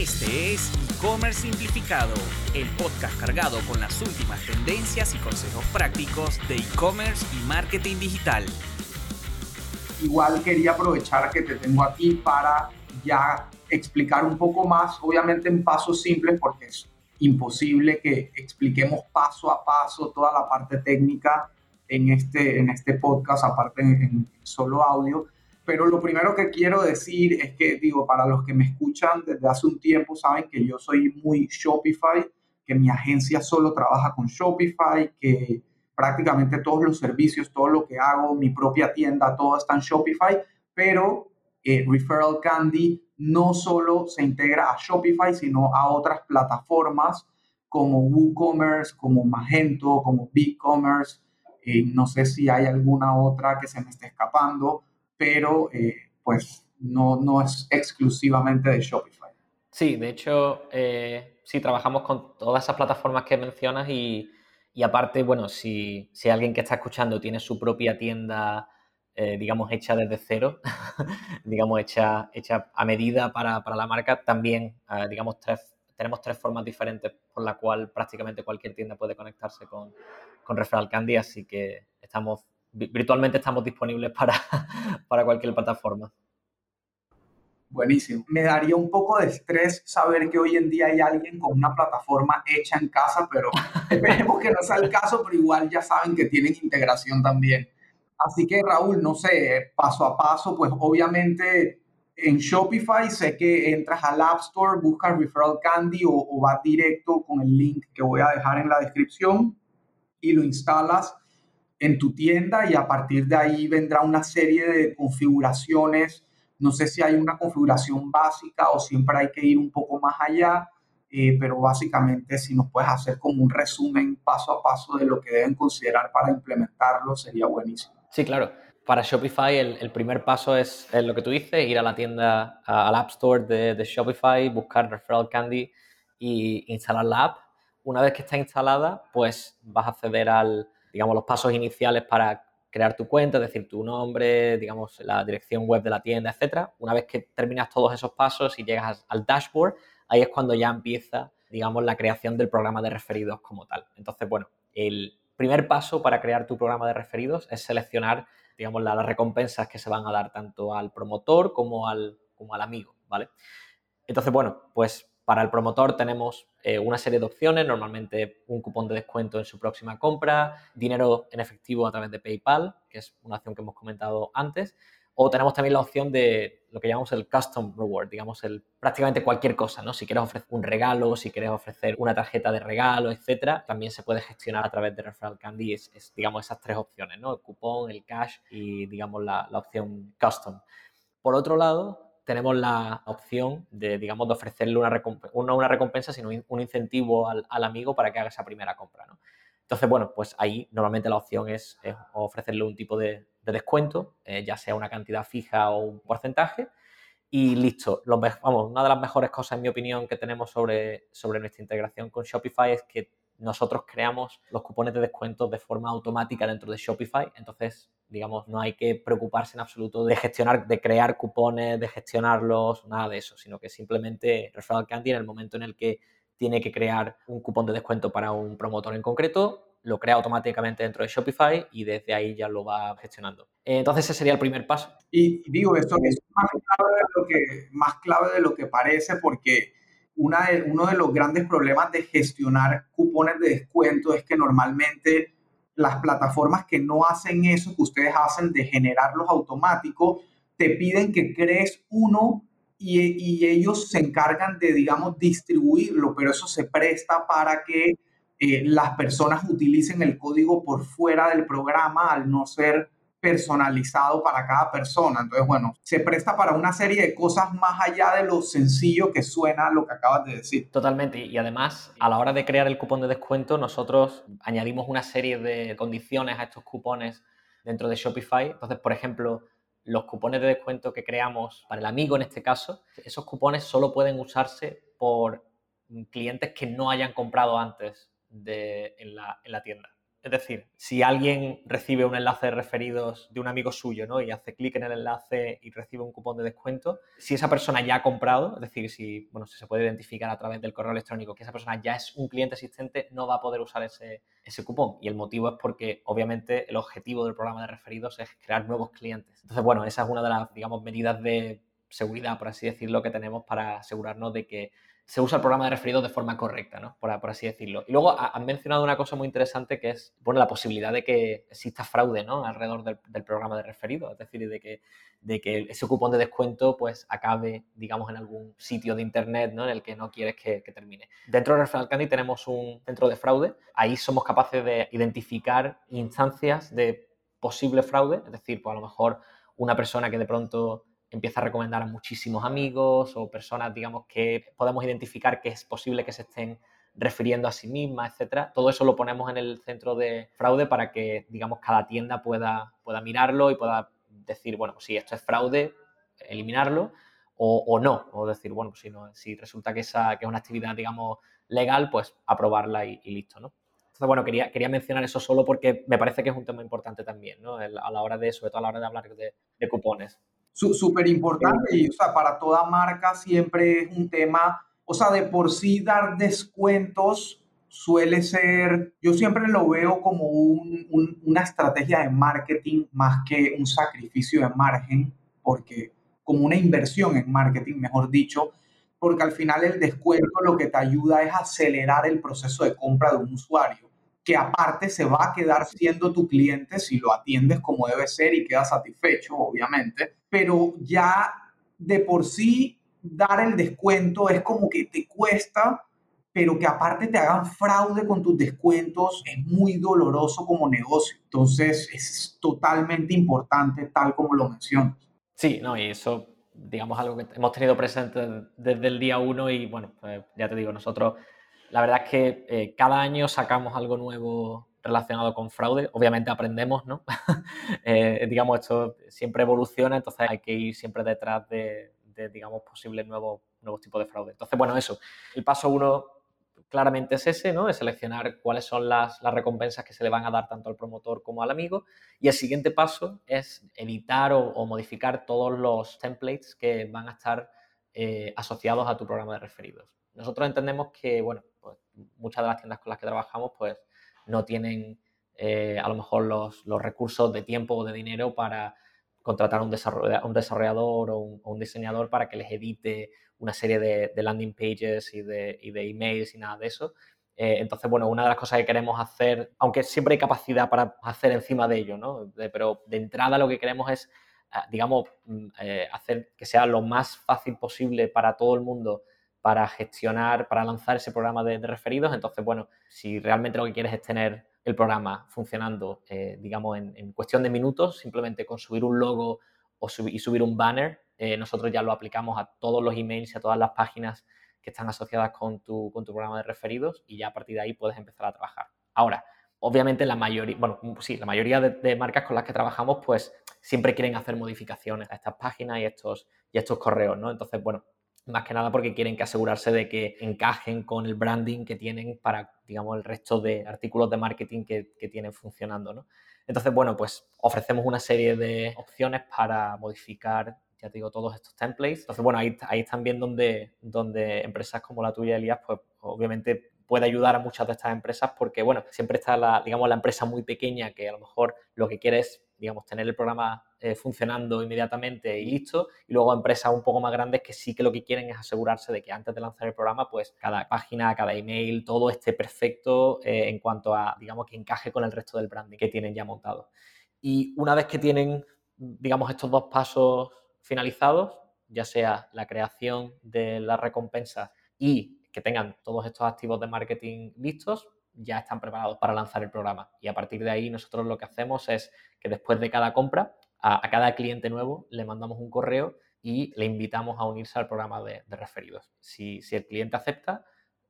Este es E-Commerce Simplificado, el podcast cargado con las últimas tendencias y consejos prácticos de e-commerce y marketing digital. Igual quería aprovechar que te tengo aquí para ya explicar un poco más, obviamente en pasos simples, porque es imposible que expliquemos paso a paso toda la parte técnica en este, en este podcast, aparte en, en solo audio pero lo primero que quiero decir es que, digo, para los que me escuchan desde hace un tiempo, saben que yo soy muy Shopify, que mi agencia solo trabaja con Shopify, que prácticamente todos los servicios, todo lo que hago, mi propia tienda, todo está en Shopify, pero eh, Referral Candy no solo se integra a Shopify, sino a otras plataformas como WooCommerce, como Magento, como BigCommerce. Eh, no sé si hay alguna otra que se me esté escapando pero eh, pues no, no es exclusivamente de Shopify. Sí, de hecho, eh, sí, trabajamos con todas esas plataformas que mencionas y, y aparte, bueno, si, si, alguien que está escuchando tiene su propia tienda, eh, digamos, hecha desde cero, digamos, hecha, hecha a medida para, para la marca, también, digamos, tres, tenemos tres formas diferentes por la cual prácticamente cualquier tienda puede conectarse con, con Referral Candy, así que estamos virtualmente estamos disponibles para, para cualquier plataforma. Buenísimo. Me daría un poco de estrés saber que hoy en día hay alguien con una plataforma hecha en casa, pero esperemos que no sea el caso, pero igual ya saben que tienen integración también. Así que Raúl, no sé, paso a paso, pues obviamente en Shopify sé que entras al App Store, buscas Referral Candy o, o vas directo con el link que voy a dejar en la descripción y lo instalas en tu tienda y a partir de ahí vendrá una serie de configuraciones. No sé si hay una configuración básica o siempre hay que ir un poco más allá, eh, pero básicamente si nos puedes hacer como un resumen paso a paso de lo que deben considerar para implementarlo, sería buenísimo. Sí, claro. Para Shopify el, primer paso es, lo que tú dices, ir a la tienda, al App Store de, de Shopify, buscar Referral Candy y instalar la app. Una vez que está instalada, pues vas a acceder al, digamos, los pasos iniciales para crear tu cuenta, es decir, tu nombre, digamos, la dirección web de la tienda, etcétera. Una vez que terminas todos esos pasos y llegas al dashboard, ahí es cuando ya empieza, digamos, la creación del programa de referidos como tal. Entonces, bueno, el primer paso para crear tu programa de referidos es seleccionar, digamos, las recompensas que se van a dar tanto al promotor como al, como al amigo, ¿vale? Entonces, bueno, pues para el promotor tenemos eh, una serie de opciones, normalmente un cupón de descuento en su próxima compra, dinero en efectivo a través de PayPal, que es una opción que hemos comentado antes, o tenemos también la opción de lo que llamamos el custom reward, digamos, el, prácticamente cualquier cosa, ¿no? Si quieres ofrecer un regalo, si quieres ofrecer una tarjeta de regalo, etcétera, también se puede gestionar a través de Referral Candy, es, digamos, esas tres opciones, ¿no? El cupón, el cash y, digamos, la, la opción custom. Por otro lado, tenemos la opción de, digamos, de ofrecerle una recompensa, no una recompensa, sino un incentivo al, amigo para que haga esa primera compra, ¿no? Entonces, bueno, pues ahí normalmente la opción es, ofrecerle un tipo de, descuento, eh, ya sea una cantidad fija o un porcentaje, y listo. vamos, una de las mejores cosas, en mi opinión, que tenemos sobre, sobre nuestra integración con Shopify es que nosotros creamos los cupones de descuento de forma automática dentro de Shopify. Entonces, digamos, no hay que preocuparse en absoluto de gestionar, de crear cupones, de gestionarlos, nada de eso, sino que simplemente Referral Candy en el momento en el que tiene que crear un cupón de descuento para un promotor en concreto, lo crea automáticamente dentro de Shopify y desde ahí ya lo va gestionando. Entonces ese sería el primer paso. Y digo, esto es más más clave de lo que parece porque uno de los grandes problemas de gestionar cupones de descuento es que normalmente las plataformas que no hacen eso que ustedes hacen de generarlos automáticos, te piden que crees uno y, ellos se encargan de, digamos, distribuirlo, pero eso se presta para que eh, las personas utilicen el código por fuera del programa al no ser personalizado para cada persona. Entonces, bueno, se presta para una serie de cosas más allá de lo sencillo que suena lo que acabas de decir. Totalmente. Y además, a la hora de crear el cupón de descuento, nosotros añadimos una serie de condiciones a estos cupones dentro de Shopify. Entonces, por ejemplo, los cupones de descuento que creamos para el amigo en este caso, esos cupones solo pueden usarse por clientes que no hayan comprado antes de, en, la, en la tienda. Es decir, si alguien recibe un enlace de referidos de un amigo suyo ¿no? y hace clic en el enlace y recibe un cupón de descuento, si esa persona ya ha comprado, es decir, si, bueno, si se puede identificar a través del correo electrónico que esa persona ya es un cliente existente, no va a poder usar ese, ese cupón. Y el motivo es porque, obviamente, el objetivo del programa de referidos es crear nuevos clientes. Entonces, bueno, esa es una de las, digamos, medidas de seguridad, por así decirlo, que tenemos para asegurarnos de que se usa el programa de referidos de forma correcta, ¿no? Por, así decirlo. Y luego han mencionado una cosa muy interesante que es bueno, la posibilidad de que exista fraude ¿no? alrededor del, programa de referidos, es decir, de que, de que ese cupón de descuento pues acabe, digamos, en algún sitio de internet ¿no? en el que no quieres que, termine. Dentro de Referral Candy tenemos un centro de fraude, ahí somos capaces de identificar instancias de posible fraude, es decir, pues a lo mejor una persona que de pronto empieza a recomendar a muchísimos amigos o personas, digamos, que podemos identificar que es posible que se estén refiriendo a sí mismas, etcétera. Todo eso lo ponemos en el centro de fraude para que, digamos, cada tienda pueda, pueda mirarlo y pueda decir, bueno, si esto es fraude, eliminarlo o, no. O decir, bueno, si, si resulta que, esa, que es una actividad, digamos, legal, pues aprobarla y, listo, ¿no? Entonces, bueno, quería, quería mencionar eso solo porque me parece que es un tema importante también, ¿no? A la hora de, sobre todo a la hora de hablar de, de cupones súper importante y, o sea, para toda marca siempre es un tema, o sea, de por sí dar descuentos suele ser, yo siempre lo veo como una estrategia de marketing más que un sacrificio de margen, porque como una inversión en marketing, mejor dicho, porque al final el descuento lo que te ayuda es acelerar el proceso de compra de un usuario que aparte se va a quedar siendo tu cliente si lo atiendes como debe ser y queda satisfecho, obviamente, pero ya de por sí dar el descuento es como que te cuesta, pero que aparte te hagan fraude con tus descuentos es muy doloroso como negocio. Entonces es totalmente importante tal como lo mencionas. Sí, no, y eso digamos algo que hemos tenido presente desde el día uno y bueno, pues ya te digo, nosotros la verdad es que eh, cada año sacamos algo nuevo relacionado con fraude. Obviamente aprendemos, ¿no? Eh, digamos, esto siempre evoluciona, entonces hay que ir siempre detrás de, digamos, posibles nuevos, nuevos tipos de fraude. Entonces, bueno, eso. El paso uno claramente es ese, ¿no? Es seleccionar cuáles son las, recompensas que se le van a dar tanto al promotor como al amigo. Y el siguiente paso es editar o, modificar todos los templates que van a estar eh, asociados a tu programa de referidos. Nosotros entendemos que, bueno, pues muchas de las tiendas con las que trabajamos, pues no tienen eh, a lo mejor los, recursos de tiempo o de dinero para contratar a un, desarrollador, o, un, diseñador para que les edite una serie de, landing pages y de, emails y nada de eso. Eh, entonces, bueno, una de las cosas que queremos hacer, aunque siempre hay capacidad para hacer encima de ello, ¿no? pero de entrada lo que queremos es, ah, digamos, mm, eh, hacer que sea lo más fácil posible para todo el mundo para gestionar, para lanzar ese programa de, referidos. Entonces, bueno, si realmente lo que quieres es tener el programa funcionando, eh, digamos, en, cuestión de minutos, simplemente con subir un logo o y subir un banner, eh, nosotros ya lo aplicamos a todos los emails y a todas las páginas que están asociadas con tu, con tu programa de referidos y ya a partir de ahí puedes empezar a trabajar. Ahora, obviamente la mayoría, bueno, sí, la mayoría de, de, marcas con las que trabajamos, pues siempre quieren hacer modificaciones a estas páginas y estos, y estos correos, ¿no? Entonces, bueno, más que nada porque quieren que asegurarse de que encajen con el branding que tienen para, digamos, el resto de artículos de marketing que, que tienen funcionando, ¿no? Entonces, bueno, pues ofrecemos una serie de opciones para modificar, ya te digo, todos estos templates. Entonces, bueno, ahí, ahí también donde, donde empresas como la tuya, Elías, pues obviamente puede ayudar a muchas de estas empresas porque, bueno, siempre está la, digamos, la empresa muy pequeña que a lo mejor lo que quiere es digamos, tener el programa eh, funcionando inmediatamente y listo. Y luego empresas un poco más grandes que sí que lo que quieren es asegurarse de que antes de lanzar el programa, pues cada página, cada email, todo esté perfecto eh, en cuanto a, digamos, que encaje con el resto del branding que tienen ya montado. Y una vez que tienen, digamos, estos dos pasos finalizados, ya sea la creación de las recompensas y que tengan todos estos activos de marketing listos, ya están preparados para lanzar el programa. Y a partir de ahí nosotros lo que hacemos es que después de cada compra, a, cada cliente nuevo le mandamos un correo y le invitamos a unirse al programa de, referidos. Si, el cliente acepta,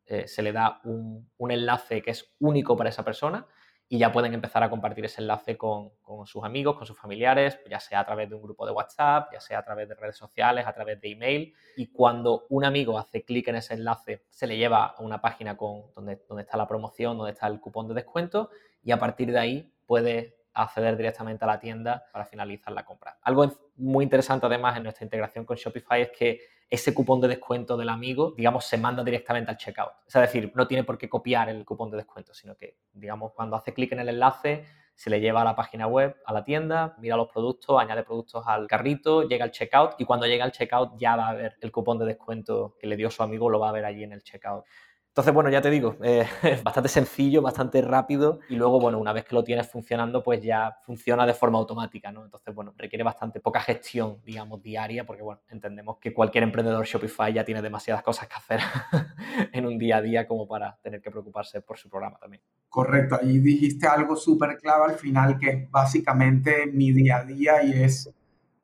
eh, se le da un, un enlace que es único para esa persona y ya pueden empezar a compartir ese enlace con, sus amigos, con sus familiares, ya sea a través de un grupo de WhatsApp, ya sea a través de redes sociales, a través de email. Y cuando un amigo hace clic en ese enlace, se le lleva a una página con, donde, donde está la promoción, donde está el cupón de descuento y a partir de ahí puedes acceder directamente a la tienda para finalizar la compra. Algo muy interesante además en nuestra integración con Shopify es que ese cupón de descuento del amigo, digamos, se manda directamente al checkout. Es decir, no tiene por qué copiar el cupón de descuento, sino que, digamos, cuando hace clic en el enlace, se le lleva a la página web, a la tienda, mira los productos, añade productos al carrito, llega al checkout y cuando llega al checkout ya va a ver el cupón de descuento que le dio su amigo, lo va a ver allí en el checkout. Entonces, bueno, ya te digo, eh, bastante sencillo, bastante rápido y luego, bueno, una vez que lo tienes funcionando, pues ya funciona de forma automática, ¿no? Entonces, bueno, requiere bastante poca gestión, digamos, diaria, porque, bueno, entendemos que cualquier emprendedor Shopify ya tiene demasiadas cosas que hacer en un día a día como para tener que preocuparse por su programa también. Correcto, ahí dijiste algo súper clave al final, que es básicamente mi día a día y es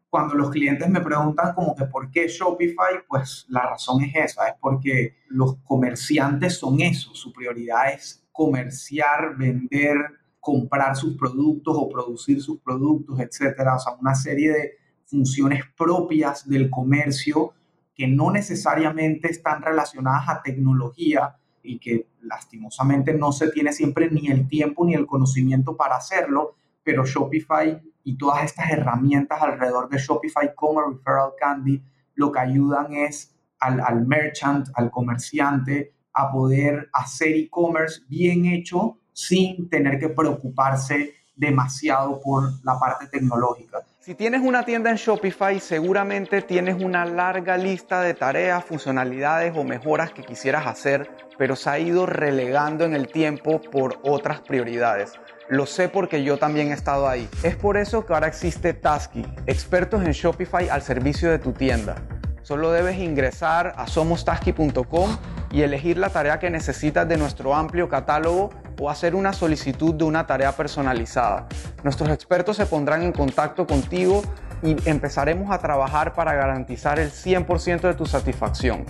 cuando los clientes me preguntan como que por qué Shopify, pues la razón es esa, es porque los comerciantes son eso, su prioridad es comerciar, vender, comprar sus productos o producir sus productos, etcétera, o sea, una serie de funciones propias del comercio que no necesariamente están relacionadas a tecnología y que lastimosamente no se tiene siempre ni el tiempo ni el conocimiento para hacerlo, pero Shopify y todas estas herramientas alrededor de Shopify como Referral Candy lo que ayudan es al, al merchant, al comerciante, a poder hacer e-commerce bien hecho sin tener que preocuparse demasiado por la parte tecnológica. Si tienes una tienda en Shopify, seguramente tienes una larga lista de tareas, funcionalidades o mejoras que quisieras hacer, pero se ha ido relegando en el tiempo por otras prioridades. Lo sé porque yo también he estado ahí. Es por eso que ahora existe Tasky, expertos en Shopify al servicio de tu tienda. Solo debes ingresar a somostasky.com y elegir la tarea que necesitas de nuestro amplio catálogo o hacer una solicitud de una tarea personalizada. Nuestros expertos se pondrán en contacto contigo y empezaremos a trabajar para garantizar el 100% de tu satisfacción.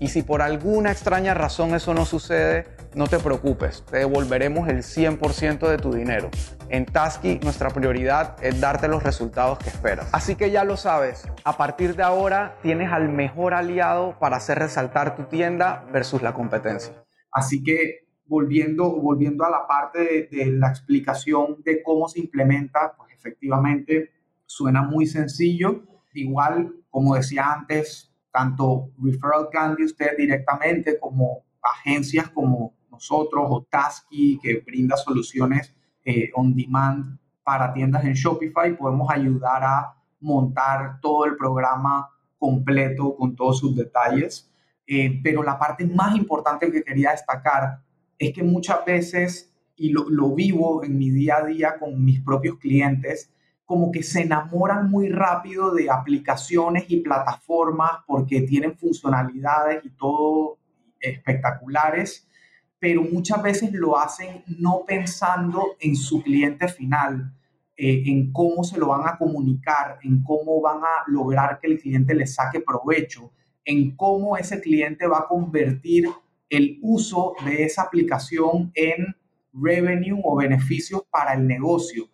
Y si por alguna extraña razón eso no sucede, no te preocupes, te devolveremos el 100% de tu dinero. En Tasky nuestra prioridad es darte los resultados que esperas. Así que ya lo sabes, a partir de ahora tienes al mejor aliado para hacer resaltar tu tienda versus la competencia. Así que volviendo, volviendo a la parte de, de la explicación de cómo se implementa, pues efectivamente suena muy sencillo. Igual, como decía antes, tanto Referral Candy usted directamente como agencias como nosotros o Tasky que brinda soluciones eh, on demand para tiendas en Shopify, podemos ayudar a montar todo el programa completo con todos sus detalles. Eh, pero la parte más importante que quería destacar es que muchas veces, y lo, lo vivo en mi día a día con mis propios clientes, como que se enamoran muy rápido de aplicaciones y plataformas porque tienen funcionalidades y todo espectaculares, pero muchas veces lo hacen no pensando en su cliente final, eh, en cómo se lo van a comunicar, en cómo van a lograr que el cliente le saque provecho, en cómo ese cliente va a convertir el uso de esa aplicación en revenue o beneficios para el negocio.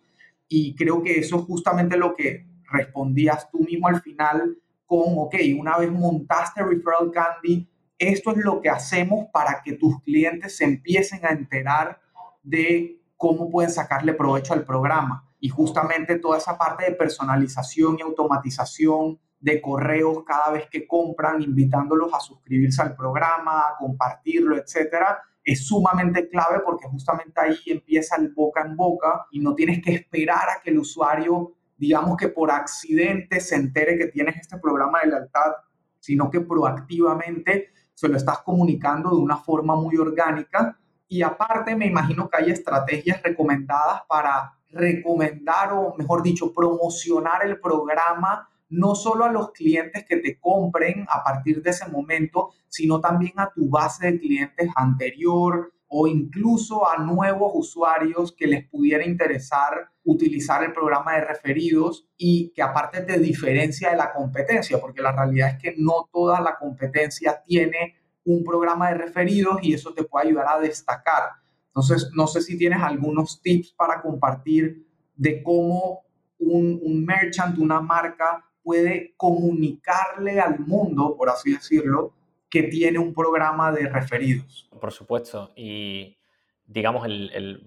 Y creo que eso es justamente lo que respondías tú mismo al final con, ok, una vez montaste Referral Candy, esto es lo que hacemos para que tus clientes se empiecen a enterar de cómo pueden sacarle provecho al programa. Y justamente toda esa parte de personalización y automatización de correos cada vez que compran, invitándolos a suscribirse al programa, a compartirlo, etcétera, es sumamente clave porque justamente ahí empieza el boca en boca y no tienes que esperar a que el usuario, digamos que por accidente se entere que tienes este programa de lealtad, sino que proactivamente se lo estás comunicando de una forma muy orgánica. Y aparte me imagino que hay estrategias recomendadas para recomendar o, mejor dicho, promocionar el programa no solo a los clientes que te compren a partir de ese momento, sino también a tu base de clientes anterior o incluso a nuevos usuarios que les pudiera interesar utilizar el programa de referidos y que aparte te diferencia de la competencia, porque la realidad es que no toda la competencia tiene un programa de referidos y eso te puede ayudar a destacar. Entonces, no sé si tienes algunos tips para compartir de cómo un, un merchant, una marca, puede comunicarle al mundo, por así decirlo, que tiene un programa de referidos. Por supuesto. Y digamos,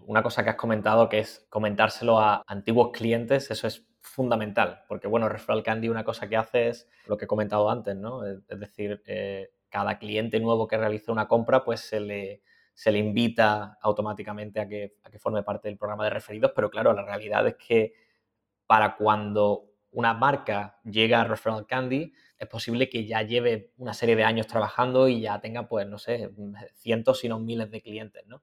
una cosa que has comentado que es comentárselo a antiguos clientes, eso es fundamental, porque bueno, Referral Candy una cosa que hace es lo que he comentado antes, ¿no? Es, decir, eh, cada cliente nuevo que realiza una compra, pues se le, se le invita automáticamente a que, a que forme parte del programa de referidos, pero claro, la realidad es que para cuando una marca llega a Referral Candy, es posible que ya lleve una serie de años trabajando y ya tenga, pues, no sé, cientos, si no miles de clientes, ¿no?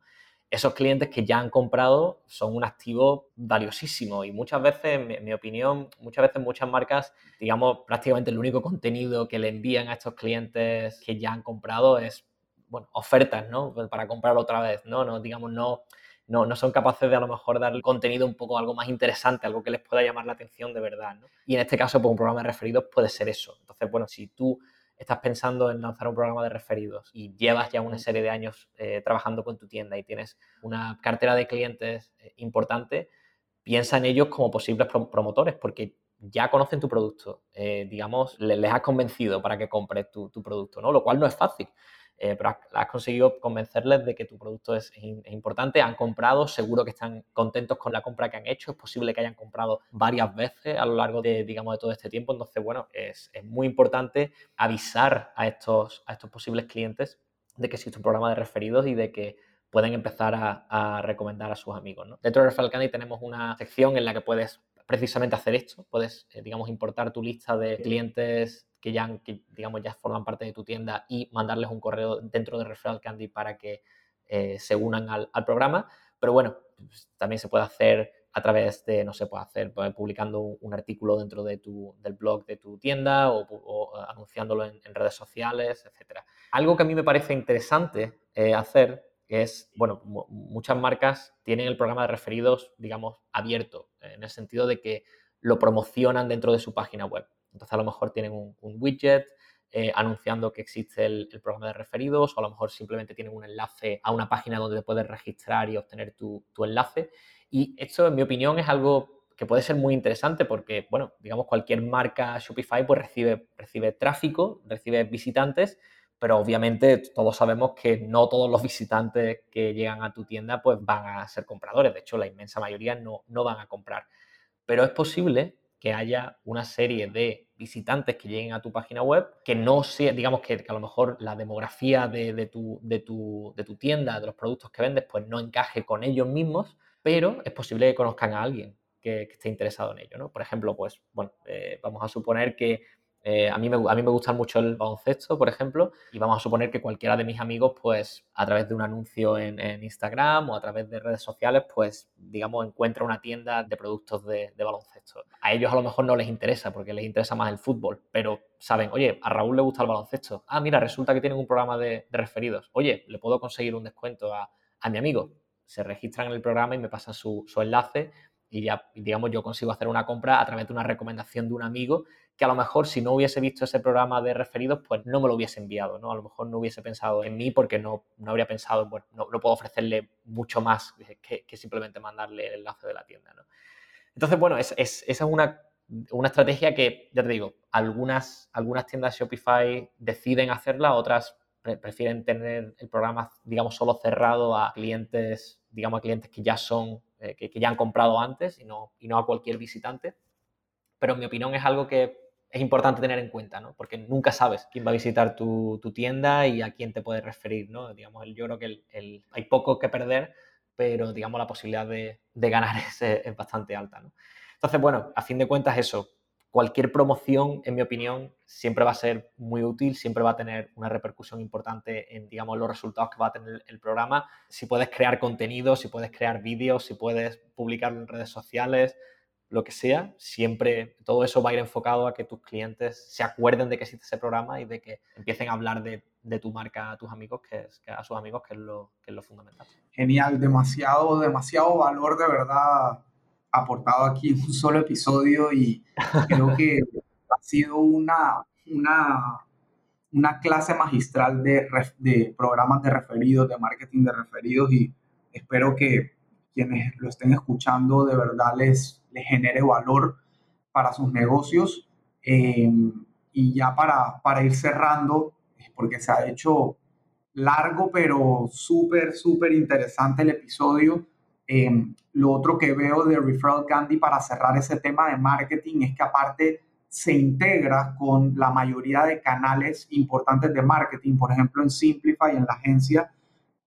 Esos clientes que ya han comprado son un activo valiosísimo y muchas veces, en mi opinión, muchas veces muchas marcas, digamos, prácticamente el único contenido que le envían a estos clientes que ya han comprado es, ofertas, ¿no? Para comprarlo otra vez, ¿no? no digamos, no no, no son capaces de a lo mejor dar contenido un poco algo más interesante, algo que les pueda llamar la atención de verdad. ¿no? Y en este caso, pues un programa de referidos puede ser eso. Entonces, bueno, si tú estás pensando en lanzar un programa de referidos y llevas ya una serie de años eh, trabajando con tu tienda y tienes una cartera de clientes eh, importante, piensa en ellos como posibles promotores, porque ya conocen tu producto, eh, digamos, les, has convencido para que compres tu, tu, producto, ¿no? Lo cual no es fácil. Eh, pero has, conseguido convencerles de que tu producto es, importante, han comprado, seguro que están contentos con la compra que han hecho, es posible que hayan comprado varias veces a lo largo de, digamos, de todo este tiempo, entonces, bueno, es, muy importante avisar a estos, a estos posibles clientes de que existe un programa de referidos y de que pueden empezar a, recomendar a sus amigos. Dentro de Referral Candy tenemos una sección en la que puedes precisamente hacer esto, puedes, eh, digamos, importar tu lista de clientes que ya, digamos, ya forman parte de tu tienda y mandarles un correo dentro de Referral Candy para que eh, se unan al, programa. Pero bueno, pues, también se puede hacer a través de, no se puede hacer pues, publicando un, artículo dentro de tu, del blog de tu tienda o, anunciándolo en, redes sociales, etc. Algo que a mí me parece interesante eh, hacer es, bueno, muchas marcas tienen el programa de referidos, digamos, abierto, en el sentido de que lo promocionan dentro de su página web. Entonces a lo mejor tienen un, widget eh, anunciando que existe el, programa de referidos o a lo mejor simplemente tienen un enlace a una página donde te puedes registrar y obtener tu, enlace. Y esto, en mi opinión, es algo que puede ser muy interesante porque, bueno, digamos, cualquier marca Shopify pues recibe, recibe tráfico, recibe visitantes, pero obviamente todos sabemos que no todos los visitantes que llegan a tu tienda pues van a ser compradores. De hecho, la inmensa mayoría no, no van a comprar. Pero es posible que haya una serie de visitantes que lleguen a tu página web, que no sea, digamos que, a lo mejor la demografía de, tu, de, tu, de, tu, tienda, de los productos que vendes, pues no encaje con ellos mismos, pero es posible que conozcan a alguien que, esté interesado en ello, ¿no? Por ejemplo, pues, bueno, eh, vamos a suponer que eh, a, mí me, a mí me gusta mucho el baloncesto, por ejemplo, y vamos a suponer que cualquiera de mis amigos, pues a través de un anuncio en, Instagram o a través de redes sociales, pues digamos, encuentra una tienda de productos de, baloncesto. A ellos a lo mejor no les interesa porque les interesa más el fútbol, pero saben, oye, a Raúl le gusta el baloncesto. Ah, mira, resulta que tienen un programa de, referidos. Oye, le puedo conseguir un descuento a, mi amigo. Se registran en el programa y me pasan su, su enlace y ya, digamos, yo consigo hacer una compra a través de una recomendación de un amigo que a lo mejor si no hubiese visto ese programa de referidos, pues no me lo hubiese enviado, ¿no? A lo mejor no hubiese pensado en mí porque no, no habría pensado, bueno, no, puedo ofrecerle mucho más que, simplemente mandarle el enlace de la tienda, ¿no? Entonces, bueno, es, esa es una, una, estrategia que, ya te digo, algunas, algunas tiendas Shopify deciden hacerla, otras prefieren tener el programa, digamos, solo cerrado a clientes, digamos, a clientes que ya son, eh, que, que, ya han comprado antes y no, y no a cualquier visitante. Pero en mi opinión es algo que es importante tener en cuenta, ¿no? Porque nunca sabes quién va a visitar tu, tienda y a quién te puede referir, ¿no? Digamos, yo creo que el, hay poco que perder, pero digamos la posibilidad de, ganar es, bastante alta, ¿no? Entonces, bueno, a fin de cuentas eso, cualquier promoción, en mi opinión, siempre va a ser muy útil, siempre va a tener una repercusión importante en, digamos, los resultados que va a tener el programa. Si puedes crear contenido, si puedes crear vídeos, si puedes publicarlo en redes sociales, lo que sea, siempre todo eso va a ir enfocado a que tus clientes se acuerden de que existe ese programa y de que empiecen a hablar de, tu marca a tus amigos, que, es, a sus amigos, que es, lo, que es lo fundamental. Genial, demasiado, demasiado valor de verdad aportado aquí en un solo episodio y creo que ha sido una, una, una clase magistral de, de programas de referidos, de marketing de referidos y espero que quienes lo estén escuchando de verdad les, les genere valor para sus negocios. Eh, y ya para, para ir cerrando, porque se ha hecho largo, pero súper, súper interesante el episodio. Em, lo otro que veo de Referral Candy para cerrar ese tema de marketing es que aparte se integra con la mayoría de canales importantes de marketing. Por ejemplo, en Simplify, en la agencia,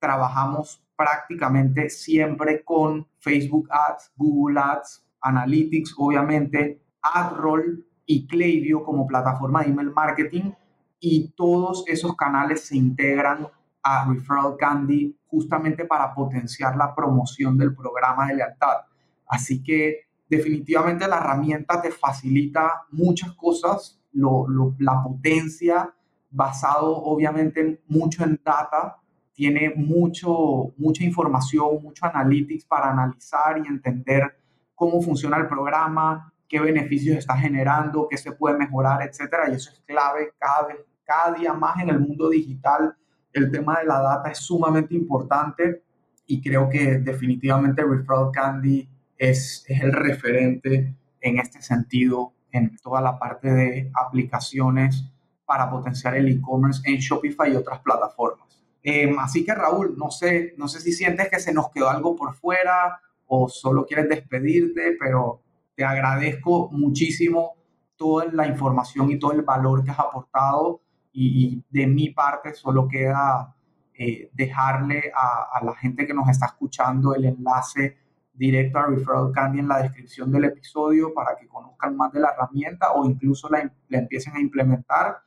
trabajamos prácticamente siempre con Facebook Ads, Google Ads, Analytics, obviamente, AdRoll y Klaviyo como plataforma de email marketing y todos esos canales se integran a Referral Candy justamente para potenciar la promoción del programa de lealtad. Así que definitivamente la herramienta te facilita muchas cosas, la potencia basado obviamente mucho en data, tiene mucho, mucha información, mucho analytics para analizar y entender cómo funciona el programa, qué beneficios está generando, qué se puede mejorar, etcétera. Y eso es clave cada, cada día más en el mundo digital el tema de la data es sumamente importante y creo que definitivamente Referral Candy es, es el referente en este sentido en toda la parte de aplicaciones para potenciar el e-commerce en Shopify y otras plataformas. Em, así que Raúl, no sé, no sé si sientes que se nos quedó algo por fuera o solo quieres despedirte, pero te agradezco muchísimo toda la información y todo el valor que has aportado y, de mi parte solo queda eh, dejarle a, la gente que nos está escuchando el enlace directo a Referral Candy en la descripción del episodio para que conozcan más de la herramienta o incluso la, empiecen a implementar.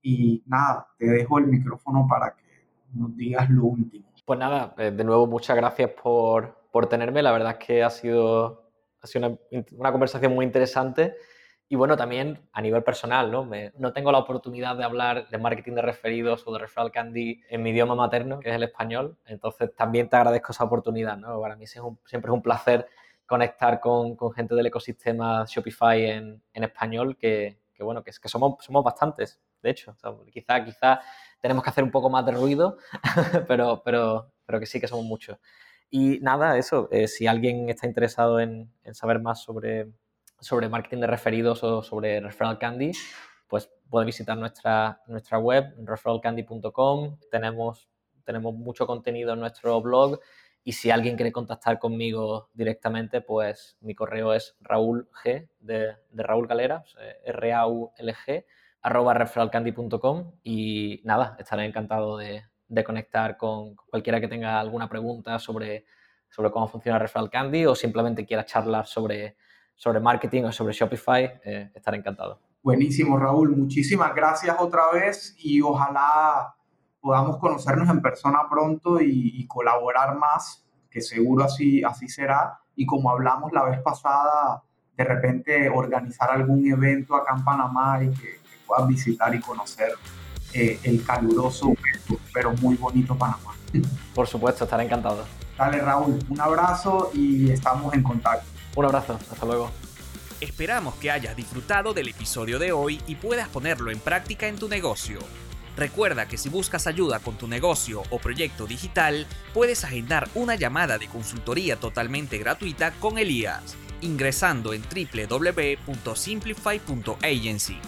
Y nada, te dejo el micrófono para que nos digas lo último. Pues nada, eh, de nuevo muchas gracias por, por tenerme. La verdad es que ha sido, ha sido una, una conversación muy interesante y bueno, también a nivel personal, ¿no? no tengo la oportunidad de hablar de marketing de referidos o de referral candy en mi idioma materno, que es el español. Entonces también te agradezco esa oportunidad, ¿no? Para mí siempre es un placer conectar con, con gente del ecosistema Shopify en, en español, que, que, bueno, que, es, que somos, somos bastantes, de hecho. quizá, quizá tenemos que hacer un poco más de ruido, pero, pero, pero que sí que somos muchos. Y nada, eso, eh, si alguien está interesado en, en saber más sobre sobre marketing de referidos o sobre Referral Candy, pues puede visitar nuestra, nuestra web, referralcandy.com. Tenemos, tenemos mucho contenido en nuestro blog y si alguien quiere contactar conmigo directamente, pues mi correo es raúl g de, de Raúl Galera, R-A-U-L-G, arroba referralcandy.com y nada, estaré encantado de, de, conectar con cualquiera que tenga alguna pregunta sobre, sobre cómo funciona Referral Candy o simplemente quiera charlar sobre sobre marketing o sobre Shopify, eh, estaré encantado. Buenísimo, Raúl. Muchísimas gracias otra vez y ojalá podamos conocernos en persona pronto y, colaborar más, que seguro así, así será. Y como hablamos la vez pasada, de repente organizar algún evento acá en Panamá y que, puedan visitar y conocer eh, el caluroso, pero muy bonito Panamá. Por supuesto, estaré encantado. Dale, Raúl, un abrazo y estamos en contacto. Un abrazo, hasta luego. Esperamos que hayas disfrutado del episodio de hoy y puedas ponerlo en práctica en tu negocio. Recuerda que si buscas ayuda con tu negocio o proyecto digital, puedes agendar una llamada de consultoría totalmente gratuita con Elías, ingresando en www.simplify.agency.